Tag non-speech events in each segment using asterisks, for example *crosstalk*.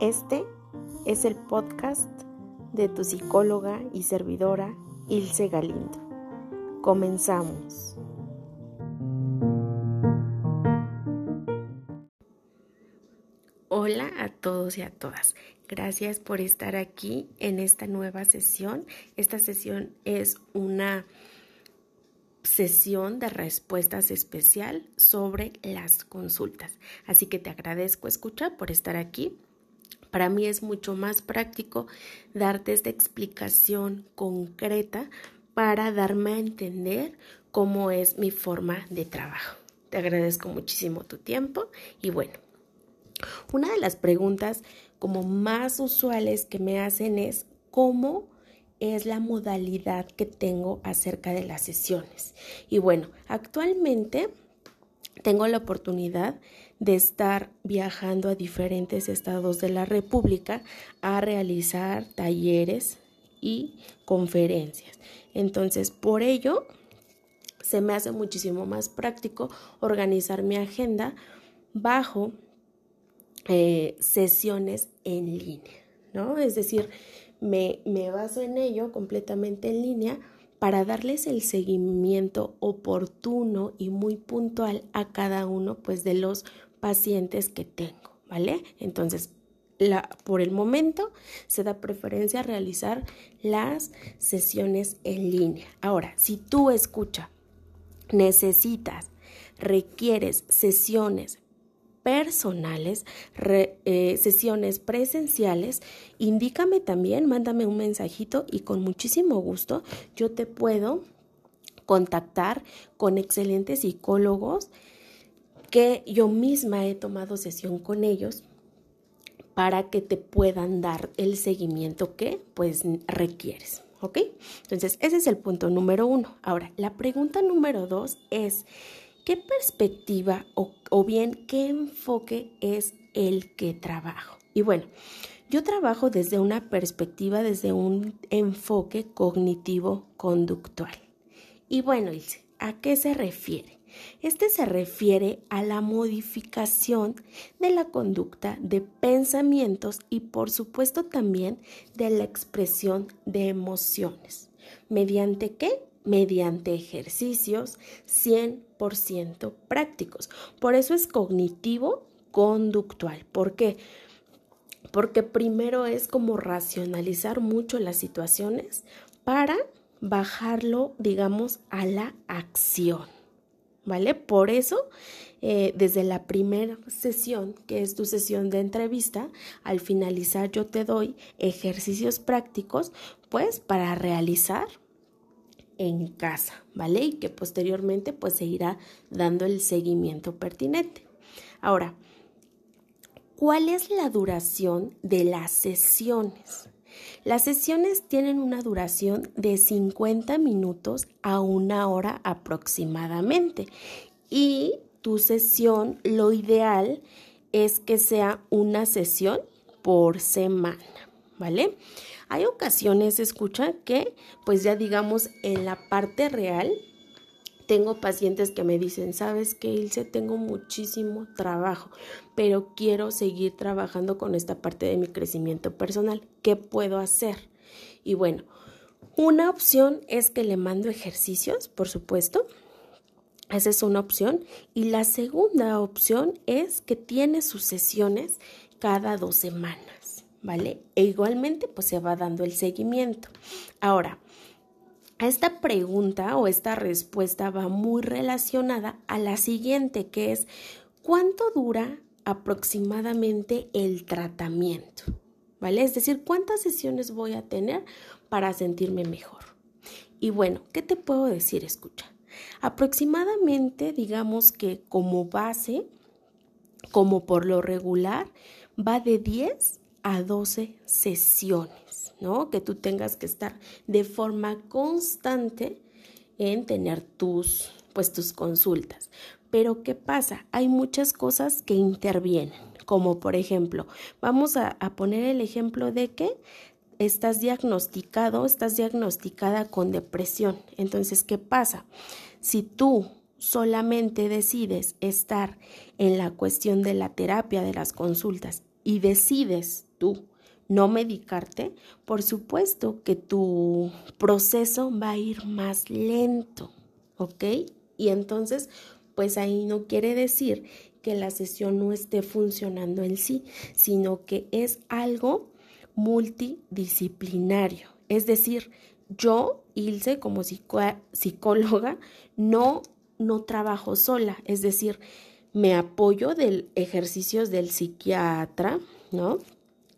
Este es el podcast de tu psicóloga y servidora Ilse Galindo. Comenzamos. Hola a todos y a todas. Gracias por estar aquí en esta nueva sesión. Esta sesión es una sesión de respuestas especial sobre las consultas. Así que te agradezco escuchar por estar aquí para mí es mucho más práctico darte esta explicación concreta para darme a entender cómo es mi forma de trabajo. Te agradezco muchísimo tu tiempo y bueno, una de las preguntas como más usuales que me hacen es cómo es la modalidad que tengo acerca de las sesiones. Y bueno, actualmente tengo la oportunidad de estar viajando a diferentes estados de la República a realizar talleres y conferencias. Entonces, por ello, se me hace muchísimo más práctico organizar mi agenda bajo eh, sesiones en línea, ¿no? Es decir, me, me baso en ello completamente en línea para darles el seguimiento oportuno y muy puntual a cada uno pues de los pacientes que tengo, ¿vale? Entonces, por el momento se da preferencia a realizar las sesiones en línea. Ahora, si tú escucha, necesitas, requieres sesiones personales, eh, sesiones presenciales, indícame también, mándame un mensajito y con muchísimo gusto yo te puedo contactar con excelentes psicólogos que yo misma he tomado sesión con ellos para que te puedan dar el seguimiento que pues requieres. ¿Ok? Entonces, ese es el punto número uno. Ahora, la pregunta número dos es, ¿qué perspectiva o, bien qué enfoque es el que trabajo? Y bueno, yo trabajo desde una perspectiva, desde un enfoque cognitivo-conductual. Y bueno, ¿a qué se refiere? Este se refiere a la modificación de la conducta de pensamientos y por supuesto también de la expresión de emociones. ¿Mediante qué? Mediante ejercicios 100% prácticos. Por eso es cognitivo conductual. ¿Por qué? Porque primero es como racionalizar mucho las situaciones para bajarlo, digamos, a la acción. ¿vale? Por eso, eh, desde la primera sesión, que es tu sesión de entrevista, al finalizar yo te doy ejercicios prácticos, pues para realizar en casa, ¿vale? Y que posteriormente pues se irá dando el seguimiento pertinente. Ahora, ¿cuál es la duración de las sesiones? Las sesiones tienen una duración de 50 minutos a una hora aproximadamente y tu sesión, lo ideal es que sea una sesión por semana, ¿vale? Hay ocasiones, escucha, que pues ya digamos en la parte real tengo pacientes que me dicen, sabes que Ilse, tengo muchísimo trabajo, pero quiero seguir trabajando con esta parte de mi crecimiento personal. ¿Qué puedo hacer? Y bueno, una opción es que le mando ejercicios, por supuesto. Esa es una opción. Y la segunda opción es que tiene sus sesiones cada dos semanas, ¿vale? E igualmente, pues se va dando el seguimiento. Ahora, esta pregunta o esta respuesta va muy relacionada a la siguiente, que es ¿cuánto dura aproximadamente el tratamiento? ¿Vale? Es decir, ¿cuántas sesiones voy a tener para sentirme mejor? Y bueno, ¿qué te puedo decir? Escucha. Aproximadamente, digamos que como base, como por lo regular, va de 10 a 12 sesiones, ¿no? Que tú tengas que estar de forma constante en tener tus, pues, tus consultas. Pero ¿qué pasa? Hay muchas cosas que intervienen, como por ejemplo, vamos a, a poner el ejemplo de que estás diagnosticado, estás diagnosticada con depresión. Entonces, ¿qué pasa? Si tú solamente decides estar en la cuestión de la terapia, de las consultas, y decides tú no medicarte, por supuesto que tu proceso va a ir más lento, ¿ok? Y entonces, pues ahí no quiere decir que la sesión no esté funcionando en sí, sino que es algo multidisciplinario. Es decir, yo, Ilse, como psicóloga, no, no trabajo sola, es decir, me apoyo de ejercicios del psiquiatra, ¿no?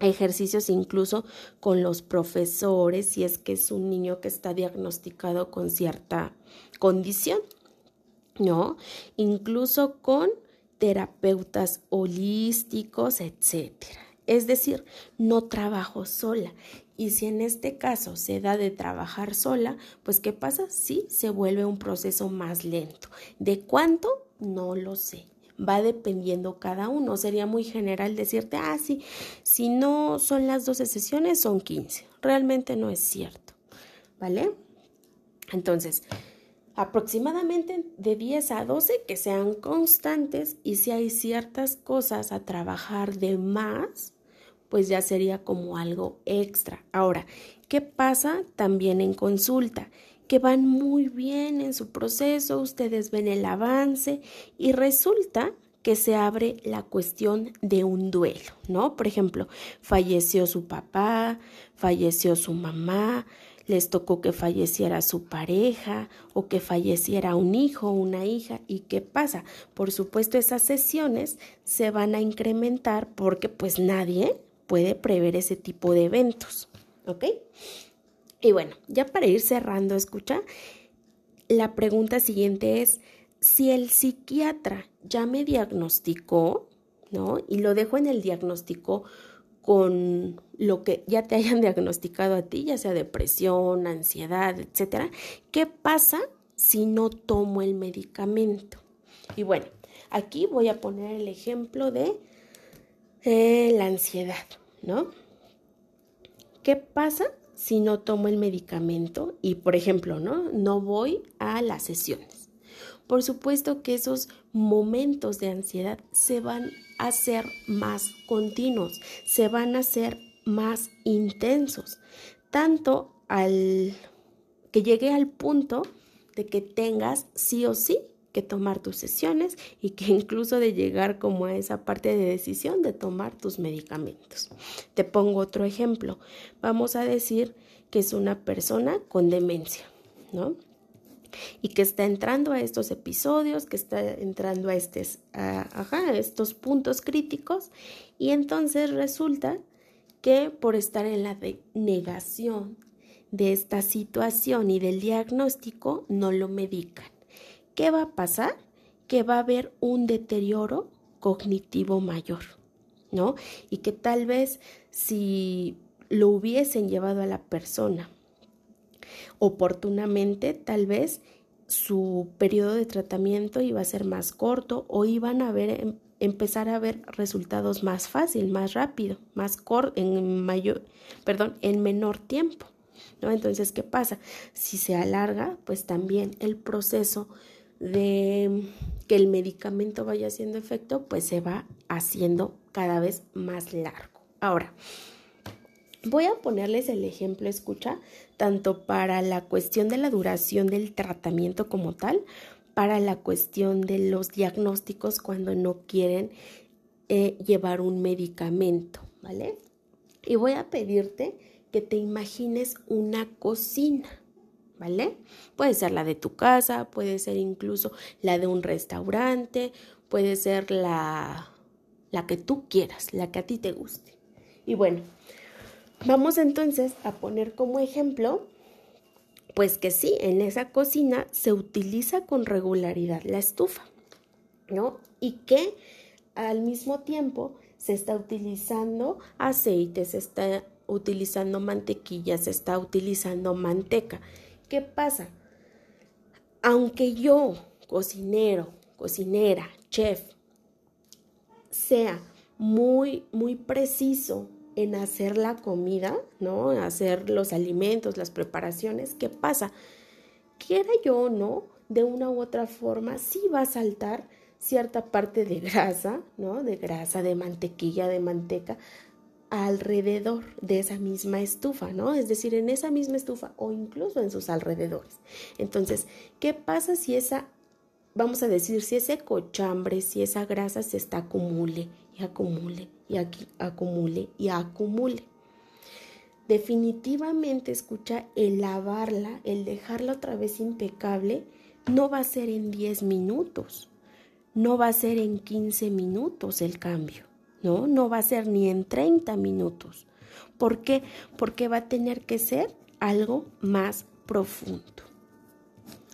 Ejercicios incluso con los profesores si es que es un niño que está diagnosticado con cierta condición, ¿no? Incluso con terapeutas holísticos, etcétera. Es decir, no trabajo sola. Y si en este caso se da de trabajar sola, pues ¿qué pasa? Sí, se vuelve un proceso más lento. ¿De cuánto? No lo sé va dependiendo cada uno. Sería muy general decirte, ah, sí, si no son las 12 sesiones, son 15. Realmente no es cierto, ¿vale? Entonces, aproximadamente de 10 a 12 que sean constantes y si hay ciertas cosas a trabajar de más, pues ya sería como algo extra. Ahora, ¿qué pasa también en consulta? Que van muy bien en su proceso, ustedes ven el avance y resulta que se abre la cuestión de un duelo, ¿no? Por ejemplo, falleció su papá, falleció su mamá, les tocó que falleciera su pareja o que falleciera un hijo o una hija. ¿Y qué pasa? Por supuesto, esas sesiones se van a incrementar porque pues nadie puede prever ese tipo de eventos, ¿ok? Y bueno, ya para ir cerrando, escucha, la pregunta siguiente es, si el psiquiatra ya me diagnosticó, ¿no? Y lo dejo en el diagnóstico con lo que ya te *laughs* hayan diagnosticado a ti, ya sea depresión, ansiedad, etcétera, ¿qué pasa si no tomo el medicamento? Y bueno, aquí voy a poner el ejemplo de eh, la ansiedad, ¿no? ¿Qué pasa si no tomo el medicamento y, por ejemplo, ¿no? No voy a las sesiones. Por supuesto que esos momentos de ansiedad se van a hacer más continuos, se van a hacer más intensos, tanto al que llegue al punto de que tengas sí o sí que tomar tus sesiones y que *laughs* incluso de llegar como a esa parte de decisión de tomar tus medicamentos. Te pongo otro ejemplo. Vamos a decir que es una persona con demencia, ¿no? Y que está entrando a estos episodios, que está entrando a, estos, a estos puntos críticos y entonces resulta que por estar en la negación de esta situación y del diagnóstico no lo medican. ¿Qué va a pasar? Que va a haber un deterioro cognitivo mayor, ¿no? Y que tal vez si lo hubiesen llevado a la persona oportunamente, tal vez su periodo de tratamiento iba a ser más corto o iban a ver em, empezar a ver resultados más fácil, más rápido, más corto, en mayor, perdón, en menor tiempo. ¿no? Entonces, ¿qué pasa? Si se alarga, pues también el proceso de que el medicamento vaya haciendo efecto, pues se va haciendo cada vez más largo. Ahora, voy a ponerles el ejemplo, escucha, tanto para la cuestión de la duración del tratamiento como tal, para la cuestión de los diagnósticos cuando no quieren eh, llevar un medicamento, ¿vale? Y voy a pedirte que te imagines una cocina. ¿Vale? Puede ser la de tu casa, puede ser incluso la de un restaurante, puede ser la, la que tú quieras, la que a ti te guste. Y bueno, vamos entonces a poner como ejemplo, pues que sí, en esa cocina se utiliza con regularidad la estufa, ¿no? Y que al mismo tiempo se está utilizando aceite, se está utilizando mantequilla, se está utilizando manteca. ¿Qué pasa? Aunque yo, cocinero, cocinera, chef, sea muy, muy preciso en hacer la comida, ¿no? Hacer los alimentos, las preparaciones, ¿qué pasa? Quiera yo o no, de una u otra forma, sí va a saltar cierta parte de grasa, ¿no? De grasa, de mantequilla, de manteca, alrededor de esa misma estufa, ¿no? Es decir, en esa misma estufa o incluso en sus alrededores. Entonces, ¿qué pasa si esa, vamos a decir, si ese cochambre, si esa grasa se está acumule y acumule y aquí acumule y acumule? Definitivamente, escucha, el lavarla, el dejarla otra vez impecable, no va a ser en 10 minutos, no va a ser en 15 minutos el cambio ¿no? No va a ser ni en 30 minutos. ¿Por qué? Porque va a tener que ser algo más profundo.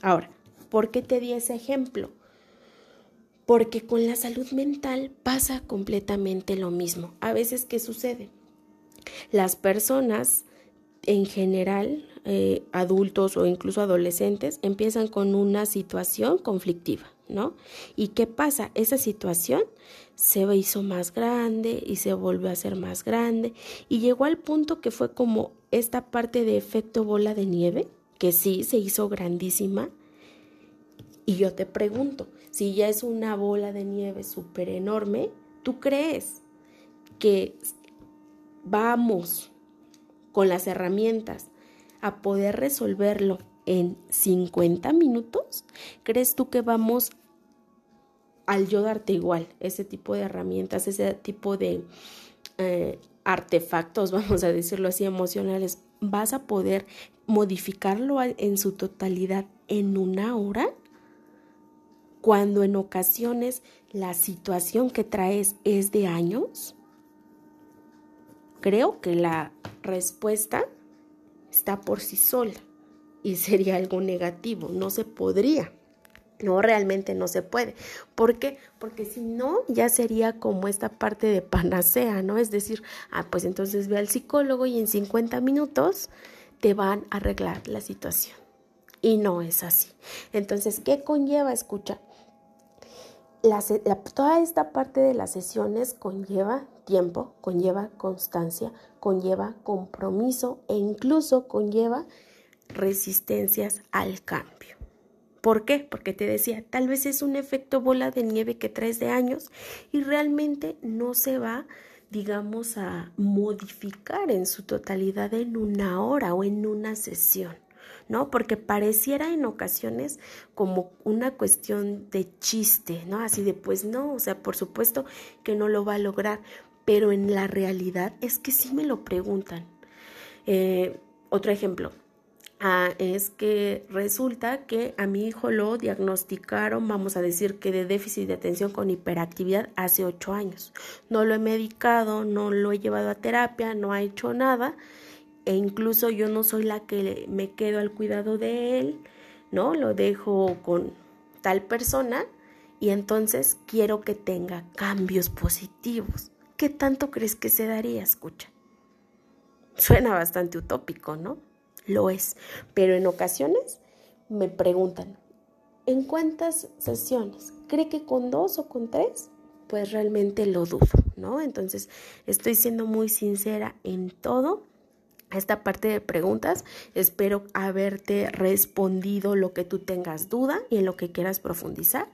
Ahora, ¿por qué te di ese ejemplo? Porque con la salud mental pasa completamente lo mismo. A veces, ¿qué sucede? Las personas en general, eh, adultos o incluso adolescentes, empiezan con una situación conflictiva. ¿No? ¿Y qué pasa? Esa situación se hizo más grande y se volvió a hacer más grande y llegó al punto que fue como esta parte de efecto bola de nieve, que sí se hizo grandísima. Y yo te pregunto, si ya es una bola de nieve súper enorme, ¿tú crees que vamos con las herramientas a poder resolverlo en 50 minutos? ¿Crees tú que vamos al yo darte igual ese tipo de herramientas, ese tipo de eh, artefactos, *laughs* vamos a decirlo así, emocionales, vas a poder modificarlo en su totalidad en una hora? Cuando en ocasiones la situación que traes es de años? Creo que la respuesta está por sí sola y sería algo negativo, no se podría. No, realmente no se puede. ¿Por qué? Porque si no, ya sería como esta parte de panacea, ¿no? Es decir, ah, pues entonces ve al psicólogo y en 50 minutos te van a arreglar la situación. Y no es así. Entonces, ¿qué conlleva? Escucha, toda esta parte de las sesiones conlleva tiempo, conlleva constancia, conlleva compromiso e incluso conlleva resistencias al cambio. ¿Por qué? Porque te decía, tal vez es un efecto bola de nieve que traes de años y realmente no se va, digamos, a modificar en su totalidad en una hora o en una sesión. ¿no? Porque pareciera en ocasiones como una cuestión de chiste, ¿no? Así de, pues no, o sea, por supuesto que no lo va a lograr, pero en la realidad es que sí me lo preguntan. Eh, otro ejemplo, Ah, es que resulta que a mi hijo lo diagnosticaron, vamos a decir que de déficit de atención con hiperactividad hace ocho años. No lo he medicado, no lo he llevado a terapia, no ha hecho nada e incluso yo no soy la que me quedo al cuidado de él, ¿no? Lo dejo con tal persona y entonces quiero que tenga cambios positivos. ¿Qué tanto crees que se daría? Escucha. Suena bastante utópico, ¿no? Lo es. Pero en ocasiones me preguntan, ¿en cuántas sesiones? ¿Cree que con dos o con tres? Pues realmente lo dudo, ¿no? Entonces estoy siendo muy sincera en todo esta parte de preguntas. Espero haberte respondido lo que tú tengas duda y en lo que quieras profundizar.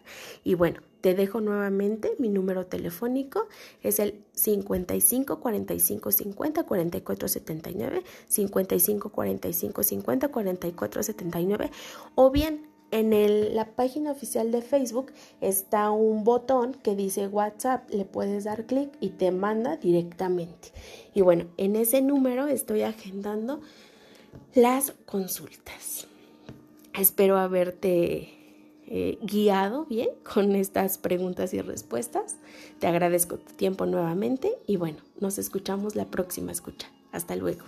Y bueno, te dejo nuevamente mi número telefónico, es el 55 45 50 44 79, 55 45 50 44 79, o bien en el, la página oficial de Facebook está un botón que dice WhatsApp, le puedes dar clic y te manda directamente. Y bueno, en ese número estoy agendando las consultas. Espero haberte eh, guiado bien *laughs* con estas preguntas y respuestas. Te agradezco tu tiempo nuevamente y bueno, nos escuchamos la próxima escucha. Hasta luego.